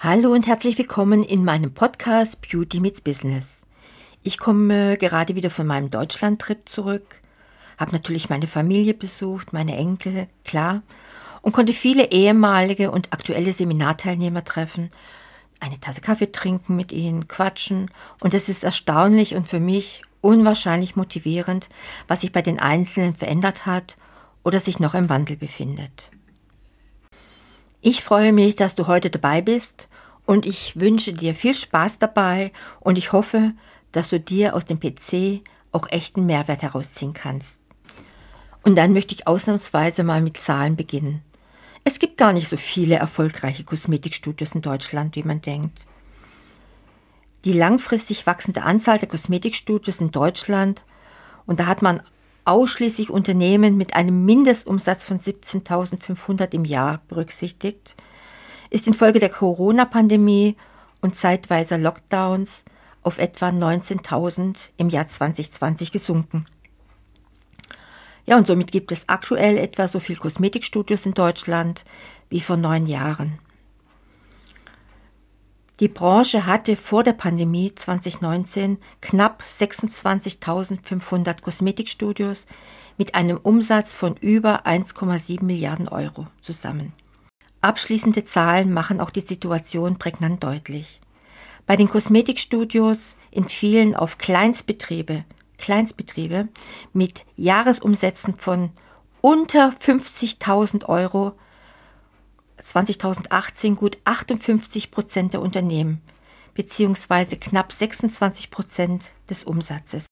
Hallo und herzlich willkommen in meinem Podcast Beauty Meets Business. Ich komme gerade wieder von meinem Deutschland-Trip zurück, habe natürlich meine Familie besucht, meine Enkel, klar, und konnte viele ehemalige und aktuelle Seminarteilnehmer treffen, eine Tasse Kaffee trinken mit ihnen, quatschen, und es ist erstaunlich und für mich unwahrscheinlich motivierend, was sich bei den Einzelnen verändert hat oder sich noch im Wandel befindet. Ich freue mich, dass du heute dabei bist und ich wünsche dir viel Spaß dabei und ich hoffe, dass du dir aus dem PC auch echten Mehrwert herausziehen kannst. Und dann möchte ich ausnahmsweise mal mit Zahlen beginnen. Es gibt gar nicht so viele erfolgreiche Kosmetikstudios in Deutschland, wie man denkt. Die langfristig wachsende Anzahl der Kosmetikstudios in Deutschland, und da hat man ausschließlich Unternehmen mit einem Mindestumsatz von 17.500 im Jahr berücksichtigt, ist infolge der Corona-Pandemie und zeitweiser Lockdowns auf etwa 19.000 im Jahr 2020 gesunken. Ja, und somit gibt es aktuell etwa so viel Kosmetikstudios in Deutschland wie vor neun Jahren. Die Branche hatte vor der Pandemie 2019 knapp 26.500 Kosmetikstudios mit einem Umsatz von über 1,7 Milliarden Euro zusammen. Abschließende Zahlen machen auch die Situation prägnant deutlich. Bei den Kosmetikstudios entfielen auf Kleinstbetriebe, Kleinstbetriebe mit Jahresumsätzen von unter 50.000 Euro 2018 gut 58 Prozent der Unternehmen beziehungsweise knapp 26 Prozent des Umsatzes.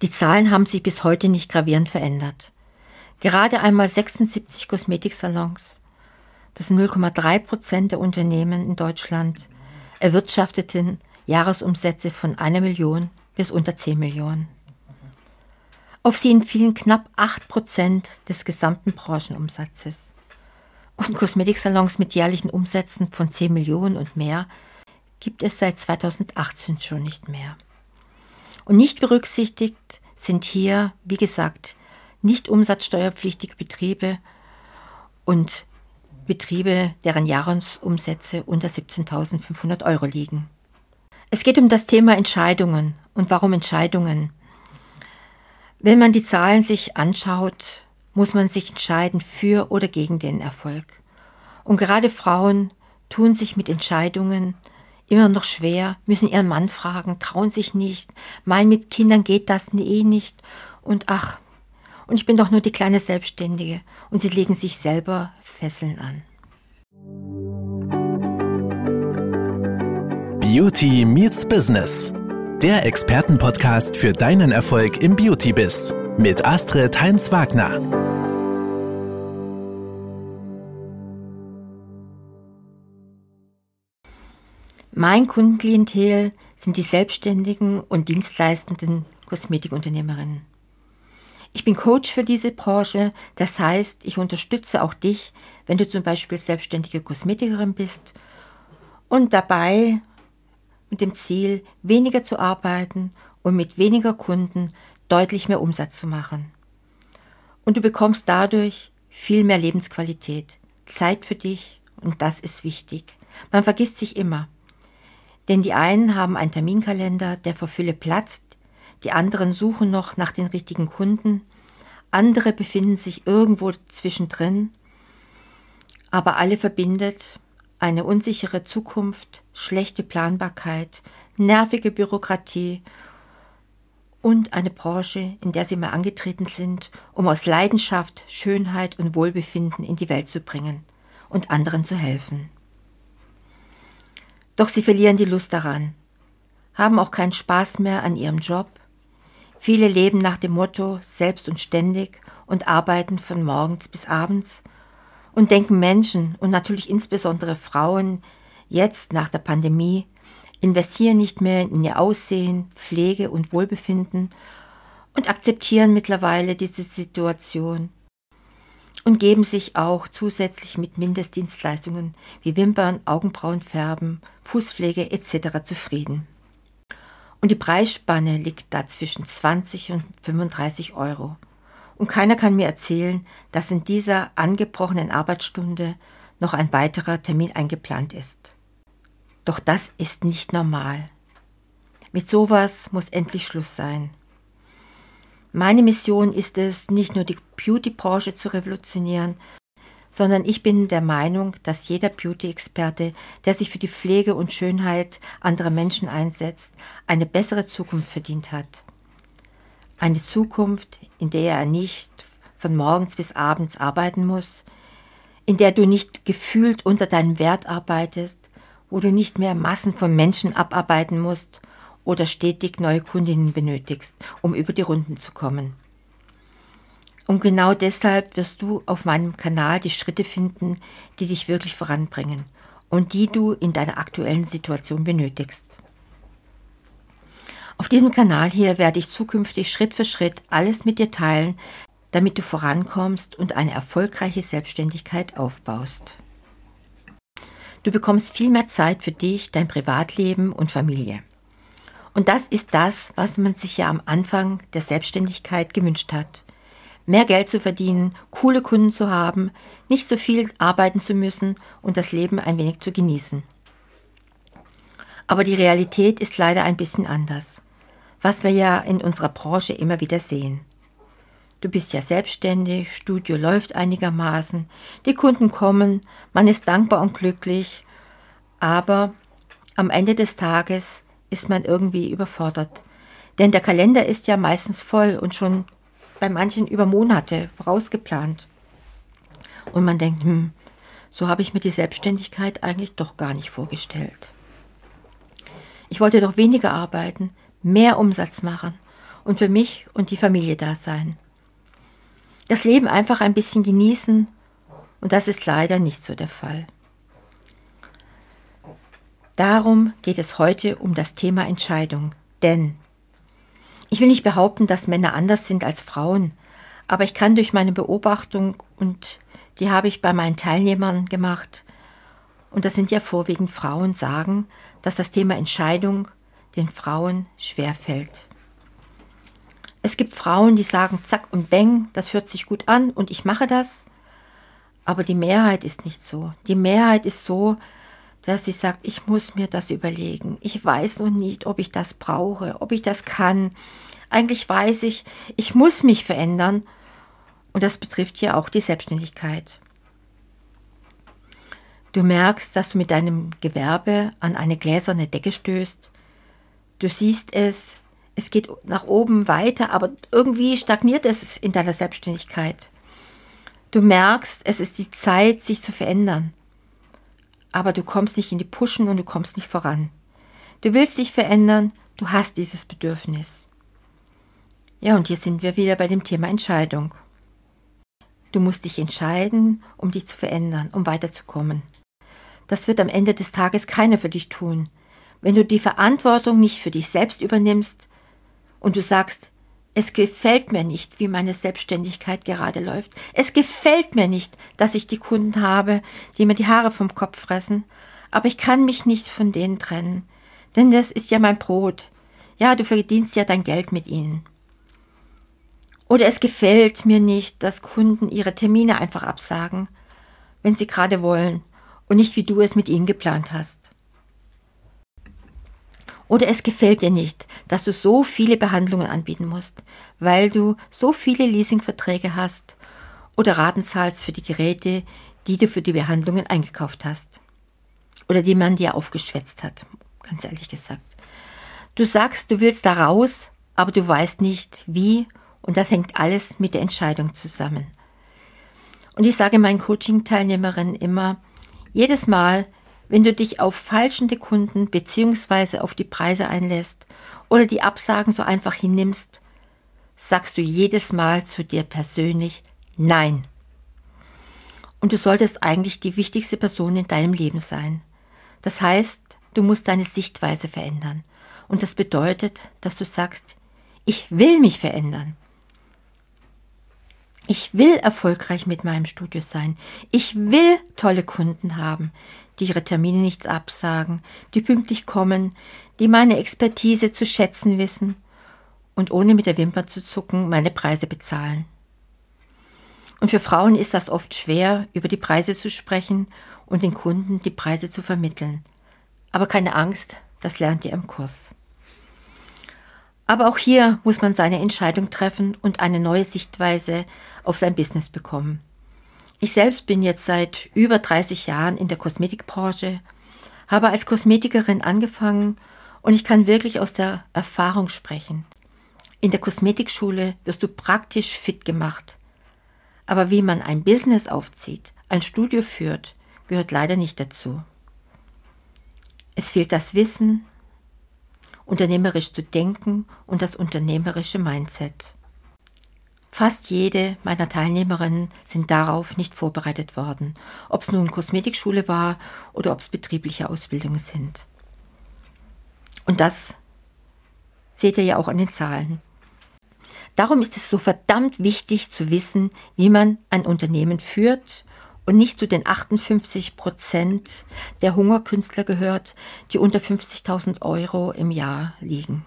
Die Zahlen haben sich bis heute nicht gravierend verändert. Gerade einmal 76 Kosmetiksalons, das sind 0,3 Prozent der Unternehmen in Deutschland, erwirtschafteten Jahresumsätze von einer Million bis unter 10 Millionen. Auf sie entfielen knapp 8 Prozent des gesamten Branchenumsatzes und Kosmetiksalons mit jährlichen Umsätzen von 10 Millionen und mehr gibt es seit 2018 schon nicht mehr. Und nicht berücksichtigt sind hier, wie gesagt, nicht umsatzsteuerpflichtige Betriebe und Betriebe, deren Jahresumsätze unter 17.500 Euro liegen. Es geht um das Thema Entscheidungen und warum Entscheidungen. Wenn man die Zahlen sich anschaut, muss man sich entscheiden für oder gegen den Erfolg. Und gerade Frauen tun sich mit Entscheidungen immer noch schwer, müssen ihren Mann fragen, trauen sich nicht, meinen mit Kindern geht das eh nicht und ach, und ich bin doch nur die kleine Selbstständige und sie legen sich selber Fesseln an. Beauty meets Business. Der Expertenpodcast für deinen Erfolg im Beauty-Biz mit Astrid Heinz-Wagner. Mein Kundenklientel sind die selbstständigen und dienstleistenden Kosmetikunternehmerinnen. Ich bin Coach für diese Branche, das heißt, ich unterstütze auch dich, wenn du zum Beispiel selbstständige Kosmetikerin bist und dabei mit dem Ziel, weniger zu arbeiten und mit weniger Kunden deutlich mehr Umsatz zu machen. Und du bekommst dadurch viel mehr Lebensqualität, Zeit für dich und das ist wichtig. Man vergisst sich immer. Denn die einen haben einen Terminkalender, der vor Fülle platzt, die anderen suchen noch nach den richtigen Kunden, andere befinden sich irgendwo zwischendrin, aber alle verbindet eine unsichere Zukunft, schlechte Planbarkeit, nervige Bürokratie und eine Branche, in der sie mal angetreten sind, um aus Leidenschaft, Schönheit und Wohlbefinden in die Welt zu bringen und anderen zu helfen. Doch sie verlieren die Lust daran, haben auch keinen Spaß mehr an ihrem Job. Viele leben nach dem Motto selbst und ständig und arbeiten von morgens bis abends und denken Menschen und natürlich insbesondere Frauen jetzt nach der Pandemie investieren nicht mehr in ihr Aussehen, Pflege und Wohlbefinden und akzeptieren mittlerweile diese Situation und geben sich auch zusätzlich mit Mindestdienstleistungen wie Wimpern, Augenbrauen färben, Fußpflege etc. zufrieden. Und die Preisspanne liegt da zwischen 20 und 35 Euro. Und keiner kann mir erzählen, dass in dieser angebrochenen Arbeitsstunde noch ein weiterer Termin eingeplant ist. Doch das ist nicht normal. Mit sowas muss endlich Schluss sein. Meine Mission ist es, nicht nur die Beauty-Branche zu revolutionieren, sondern ich bin der Meinung, dass jeder Beauty-Experte, der sich für die Pflege und Schönheit anderer Menschen einsetzt, eine bessere Zukunft verdient hat. Eine Zukunft, in der er nicht von morgens bis abends arbeiten muss, in der du nicht gefühlt unter deinem Wert arbeitest, wo du nicht mehr Massen von Menschen abarbeiten musst oder stetig neue Kundinnen benötigst, um über die Runden zu kommen. Und genau deshalb wirst du auf meinem Kanal die Schritte finden, die dich wirklich voranbringen und die du in deiner aktuellen Situation benötigst. Auf diesem Kanal hier werde ich zukünftig Schritt für Schritt alles mit dir teilen, damit du vorankommst und eine erfolgreiche Selbstständigkeit aufbaust. Du bekommst viel mehr Zeit für dich, dein Privatleben und Familie. Und das ist das, was man sich ja am Anfang der Selbstständigkeit gewünscht hat. Mehr Geld zu verdienen, coole Kunden zu haben, nicht so viel arbeiten zu müssen und das Leben ein wenig zu genießen. Aber die Realität ist leider ein bisschen anders, was wir ja in unserer Branche immer wieder sehen. Du bist ja selbstständig, Studio läuft einigermaßen, die Kunden kommen, man ist dankbar und glücklich, aber am Ende des Tages ist man irgendwie überfordert. Denn der Kalender ist ja meistens voll und schon bei manchen über Monate vorausgeplant. Und man denkt, hm, so habe ich mir die Selbstständigkeit eigentlich doch gar nicht vorgestellt. Ich wollte doch weniger arbeiten, mehr Umsatz machen und für mich und die Familie da sein das Leben einfach ein bisschen genießen und das ist leider nicht so der Fall. Darum geht es heute um das Thema Entscheidung, denn ich will nicht behaupten, dass Männer anders sind als Frauen, aber ich kann durch meine Beobachtung und die habe ich bei meinen Teilnehmern gemacht, und das sind ja vorwiegend Frauen, sagen, dass das Thema Entscheidung den Frauen schwerfällt. Es gibt Frauen, die sagen, zack und bang, das hört sich gut an und ich mache das. Aber die Mehrheit ist nicht so. Die Mehrheit ist so, dass sie sagt, ich muss mir das überlegen. Ich weiß noch nicht, ob ich das brauche, ob ich das kann. Eigentlich weiß ich, ich muss mich verändern. Und das betrifft ja auch die Selbstständigkeit. Du merkst, dass du mit deinem Gewerbe an eine gläserne Decke stößt. Du siehst es, es geht nach oben weiter, aber irgendwie stagniert es in deiner Selbstständigkeit. Du merkst, es ist die Zeit, sich zu verändern. Aber du kommst nicht in die Puschen und du kommst nicht voran. Du willst dich verändern, du hast dieses Bedürfnis. Ja, und hier sind wir wieder bei dem Thema Entscheidung. Du musst dich entscheiden, um dich zu verändern, um weiterzukommen. Das wird am Ende des Tages keiner für dich tun. Wenn du die Verantwortung nicht für dich selbst übernimmst, und du sagst, es gefällt mir nicht, wie meine Selbstständigkeit gerade läuft. Es gefällt mir nicht, dass ich die Kunden habe, die mir die Haare vom Kopf fressen, aber ich kann mich nicht von denen trennen, denn das ist ja mein Brot. Ja, du verdienst ja dein Geld mit ihnen. Oder es gefällt mir nicht, dass Kunden ihre Termine einfach absagen, wenn sie gerade wollen und nicht wie du es mit ihnen geplant hast. Oder es gefällt dir nicht, dass du so viele Behandlungen anbieten musst, weil du so viele Leasingverträge hast oder Raten zahlst für die Geräte, die du für die Behandlungen eingekauft hast. Oder die man dir aufgeschwätzt hat, ganz ehrlich gesagt. Du sagst, du willst da raus, aber du weißt nicht, wie, und das hängt alles mit der Entscheidung zusammen. Und ich sage meinen Coaching-Teilnehmerinnen immer, jedes Mal, wenn du dich auf falschende Kunden bzw. auf die Preise einlässt oder die Absagen so einfach hinnimmst, sagst du jedes Mal zu dir persönlich Nein. Und du solltest eigentlich die wichtigste Person in deinem Leben sein. Das heißt, du musst deine Sichtweise verändern. Und das bedeutet, dass du sagst, ich will mich verändern. Ich will erfolgreich mit meinem Studio sein. Ich will tolle Kunden haben die ihre Termine nichts absagen, die pünktlich kommen, die meine Expertise zu schätzen wissen und ohne mit der Wimper zu zucken meine Preise bezahlen. Und für Frauen ist das oft schwer, über die Preise zu sprechen und den Kunden die Preise zu vermitteln. Aber keine Angst, das lernt ihr im Kurs. Aber auch hier muss man seine Entscheidung treffen und eine neue Sichtweise auf sein Business bekommen. Ich selbst bin jetzt seit über 30 Jahren in der Kosmetikbranche, habe als Kosmetikerin angefangen und ich kann wirklich aus der Erfahrung sprechen. In der Kosmetikschule wirst du praktisch fit gemacht. Aber wie man ein Business aufzieht, ein Studio führt, gehört leider nicht dazu. Es fehlt das Wissen, unternehmerisch zu denken und das unternehmerische Mindset. Fast jede meiner Teilnehmerinnen sind darauf nicht vorbereitet worden, ob es nun Kosmetikschule war oder ob es betriebliche Ausbildungen sind. Und das seht ihr ja auch an den Zahlen. Darum ist es so verdammt wichtig zu wissen, wie man ein Unternehmen führt und nicht zu den 58 Prozent der Hungerkünstler gehört, die unter 50.000 Euro im Jahr liegen.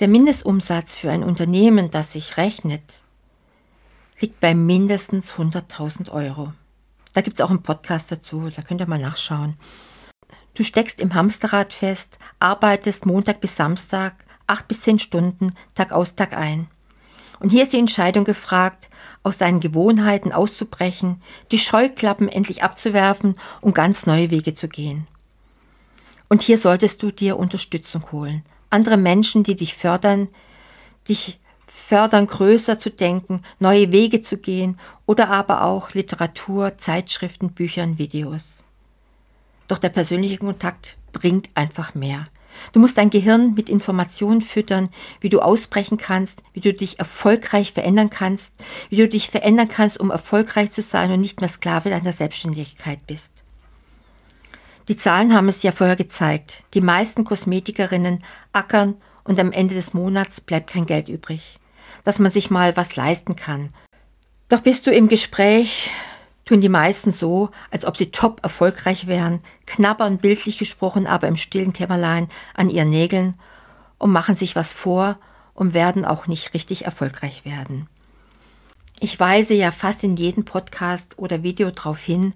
Der Mindestumsatz für ein Unternehmen, das sich rechnet, liegt bei mindestens 100.000 Euro. Da gibt es auch einen Podcast dazu, da könnt ihr mal nachschauen. Du steckst im Hamsterrad fest, arbeitest Montag bis Samstag, acht bis zehn Stunden, Tag aus, Tag ein. Und hier ist die Entscheidung gefragt, aus seinen Gewohnheiten auszubrechen, die Scheuklappen endlich abzuwerfen und ganz neue Wege zu gehen. Und hier solltest du dir Unterstützung holen. Andere Menschen, die dich fördern, dich fördern, größer zu denken, neue Wege zu gehen oder aber auch Literatur, Zeitschriften, Büchern, Videos. Doch der persönliche Kontakt bringt einfach mehr. Du musst dein Gehirn mit Informationen füttern, wie du ausbrechen kannst, wie du dich erfolgreich verändern kannst, wie du dich verändern kannst, um erfolgreich zu sein und nicht mehr Sklave deiner Selbstständigkeit bist. Die Zahlen haben es ja vorher gezeigt. Die meisten Kosmetikerinnen ackern und am Ende des Monats bleibt kein Geld übrig, dass man sich mal was leisten kann. Doch bist du im Gespräch tun die meisten so, als ob sie top erfolgreich wären, knabbern bildlich gesprochen, aber im stillen Kämmerlein an ihren Nägeln und machen sich was vor und werden auch nicht richtig erfolgreich werden. Ich weise ja fast in jedem Podcast oder Video darauf hin,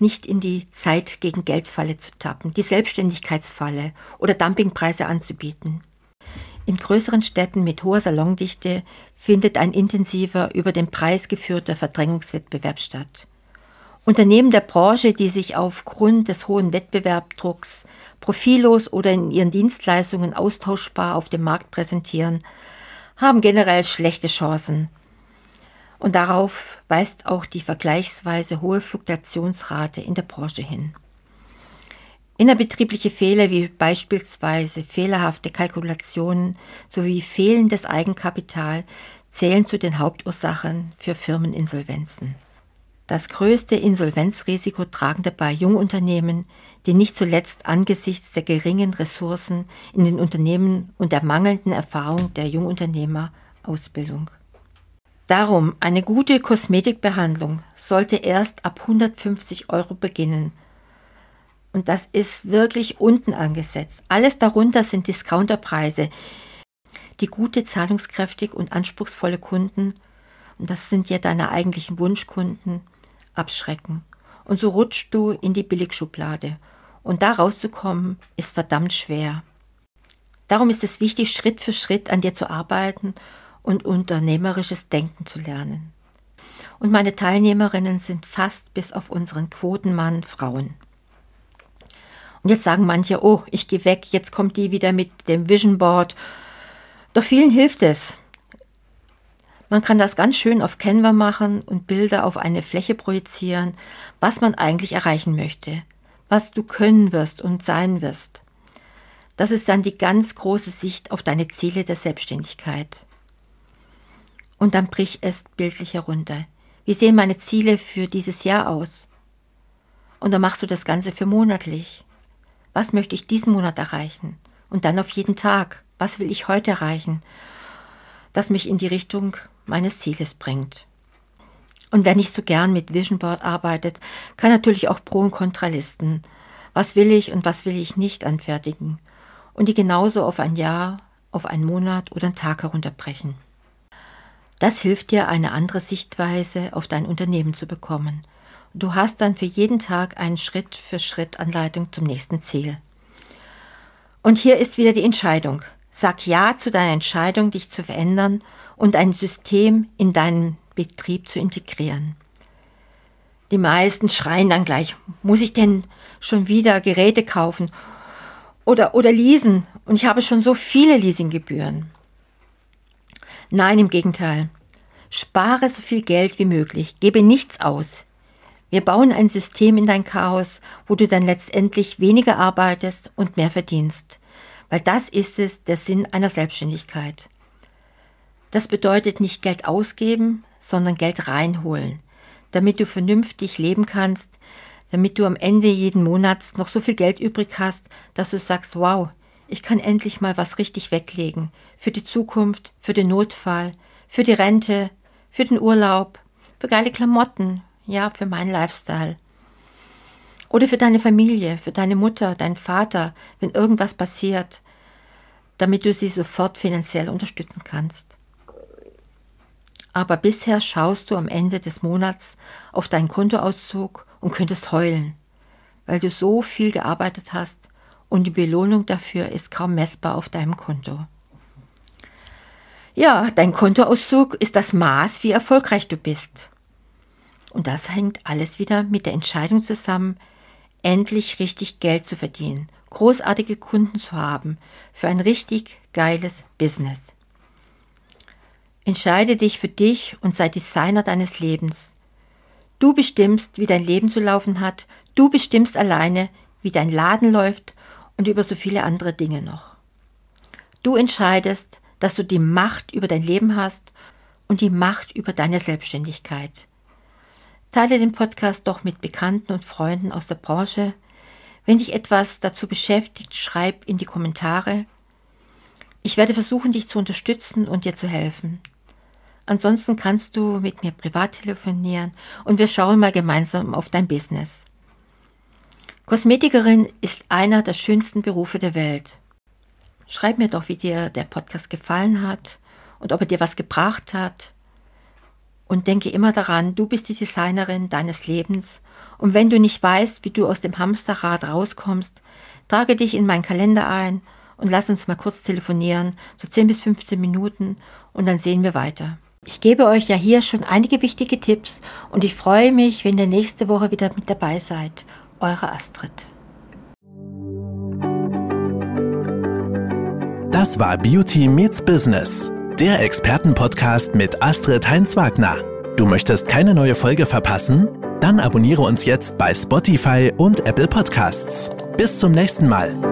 nicht in die Zeit gegen Geldfalle zu tappen, die Selbstständigkeitsfalle oder Dumpingpreise anzubieten. In größeren Städten mit hoher Salondichte findet ein intensiver über den Preis geführter Verdrängungswettbewerb statt. Unternehmen der Branche, die sich aufgrund des hohen Wettbewerbdrucks profillos oder in ihren Dienstleistungen austauschbar auf dem Markt präsentieren, haben generell schlechte Chancen. Und darauf weist auch die vergleichsweise hohe Fluktuationsrate in der Branche hin. Innerbetriebliche Fehler wie beispielsweise fehlerhafte Kalkulationen sowie fehlendes Eigenkapital zählen zu den Hauptursachen für Firmeninsolvenzen. Das größte Insolvenzrisiko tragen dabei Jungunternehmen, die nicht zuletzt angesichts der geringen Ressourcen in den Unternehmen und der mangelnden Erfahrung der Jungunternehmerausbildung. Darum, eine gute Kosmetikbehandlung sollte erst ab 150 Euro beginnen. Und das ist wirklich unten angesetzt. Alles darunter sind Discounterpreise, die gute, zahlungskräftig und anspruchsvolle Kunden, und das sind ja deine eigentlichen Wunschkunden, abschrecken. Und so rutschst du in die Billigschublade. Und da rauszukommen, ist verdammt schwer. Darum ist es wichtig, Schritt für Schritt an dir zu arbeiten und unternehmerisches Denken zu lernen. Und meine Teilnehmerinnen sind fast bis auf unseren Quotenmann Frauen. Und jetzt sagen manche, oh, ich gehe weg, jetzt kommt die wieder mit dem Vision Board. Doch vielen hilft es. Man kann das ganz schön auf Canva machen und Bilder auf eine Fläche projizieren, was man eigentlich erreichen möchte, was du können wirst und sein wirst. Das ist dann die ganz große Sicht auf deine Ziele der Selbstständigkeit. Und dann brich es bildlich herunter. Wie sehen meine Ziele für dieses Jahr aus? Und dann machst du das Ganze für monatlich. Was möchte ich diesen Monat erreichen? Und dann auf jeden Tag. Was will ich heute erreichen? Das mich in die Richtung meines Zieles bringt. Und wer nicht so gern mit Vision Board arbeitet, kann natürlich auch Pro- und Kontralisten. Was will ich und was will ich nicht anfertigen? Und die genauso auf ein Jahr, auf einen Monat oder einen Tag herunterbrechen. Das hilft dir, eine andere Sichtweise auf dein Unternehmen zu bekommen. Du hast dann für jeden Tag eine Schritt für Schritt Anleitung zum nächsten Ziel. Und hier ist wieder die Entscheidung. Sag Ja zu deiner Entscheidung, dich zu verändern und ein System in deinen Betrieb zu integrieren. Die meisten schreien dann gleich, muss ich denn schon wieder Geräte kaufen oder, oder leasen? Und ich habe schon so viele Leasinggebühren. Nein, im Gegenteil. Spare so viel Geld wie möglich, gebe nichts aus. Wir bauen ein System in dein Chaos, wo du dann letztendlich weniger arbeitest und mehr verdienst. Weil das ist es, der Sinn einer Selbstständigkeit. Das bedeutet nicht Geld ausgeben, sondern Geld reinholen, damit du vernünftig leben kannst, damit du am Ende jeden Monats noch so viel Geld übrig hast, dass du sagst, wow, ich kann endlich mal was richtig weglegen. Für die Zukunft, für den Notfall, für die Rente, für den Urlaub, für geile Klamotten, ja, für meinen Lifestyle. Oder für deine Familie, für deine Mutter, deinen Vater, wenn irgendwas passiert, damit du sie sofort finanziell unterstützen kannst. Aber bisher schaust du am Ende des Monats auf deinen Kontoauszug und könntest heulen, weil du so viel gearbeitet hast und die Belohnung dafür ist kaum messbar auf deinem Konto. Ja, dein Kontoauszug ist das Maß, wie erfolgreich du bist. Und das hängt alles wieder mit der Entscheidung zusammen, endlich richtig Geld zu verdienen, großartige Kunden zu haben für ein richtig geiles Business. Entscheide dich für dich und sei Designer deines Lebens. Du bestimmst, wie dein Leben zu laufen hat, du bestimmst alleine, wie dein Laden läuft und über so viele andere Dinge noch. Du entscheidest, dass du die Macht über dein Leben hast und die Macht über deine Selbstständigkeit. Teile den Podcast doch mit Bekannten und Freunden aus der Branche. Wenn dich etwas dazu beschäftigt, schreib in die Kommentare. Ich werde versuchen, dich zu unterstützen und dir zu helfen. Ansonsten kannst du mit mir privat telefonieren und wir schauen mal gemeinsam auf dein Business. Kosmetikerin ist einer der schönsten Berufe der Welt. Schreib mir doch, wie dir der Podcast gefallen hat und ob er dir was gebracht hat. Und denke immer daran, du bist die Designerin deines Lebens. Und wenn du nicht weißt, wie du aus dem Hamsterrad rauskommst, trage dich in meinen Kalender ein und lass uns mal kurz telefonieren, so 10 bis 15 Minuten, und dann sehen wir weiter. Ich gebe euch ja hier schon einige wichtige Tipps und ich freue mich, wenn ihr nächste Woche wieder mit dabei seid eure Astrid. Das war Beauty Meets Business, der Expertenpodcast mit Astrid Heinz-Wagner. Du möchtest keine neue Folge verpassen? Dann abonniere uns jetzt bei Spotify und Apple Podcasts. Bis zum nächsten Mal.